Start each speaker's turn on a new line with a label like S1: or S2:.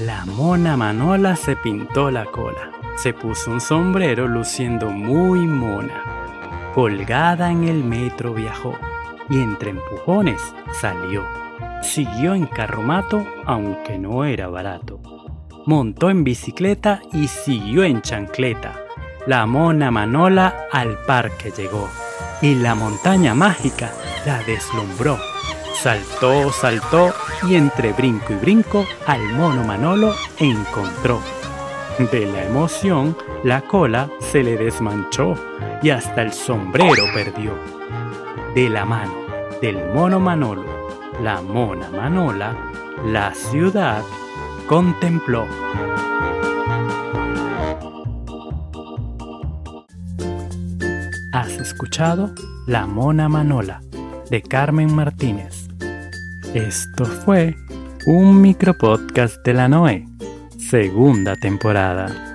S1: La mona Manola se pintó la cola, se puso un sombrero luciendo muy mona. Colgada en el metro viajó y entre empujones salió. Siguió en carromato aunque no era barato. Montó en bicicleta y siguió en chancleta. La mona Manola al parque llegó y la montaña mágica la deslumbró. Saltó, saltó y entre brinco y brinco al mono Manolo encontró. De la emoción, la cola se le desmanchó y hasta el sombrero perdió. De la mano del mono Manolo, la mona Manola, la ciudad contempló. Has escuchado La Mona Manola de Carmen Martínez. Esto fue un micropodcast de la Noé, segunda temporada.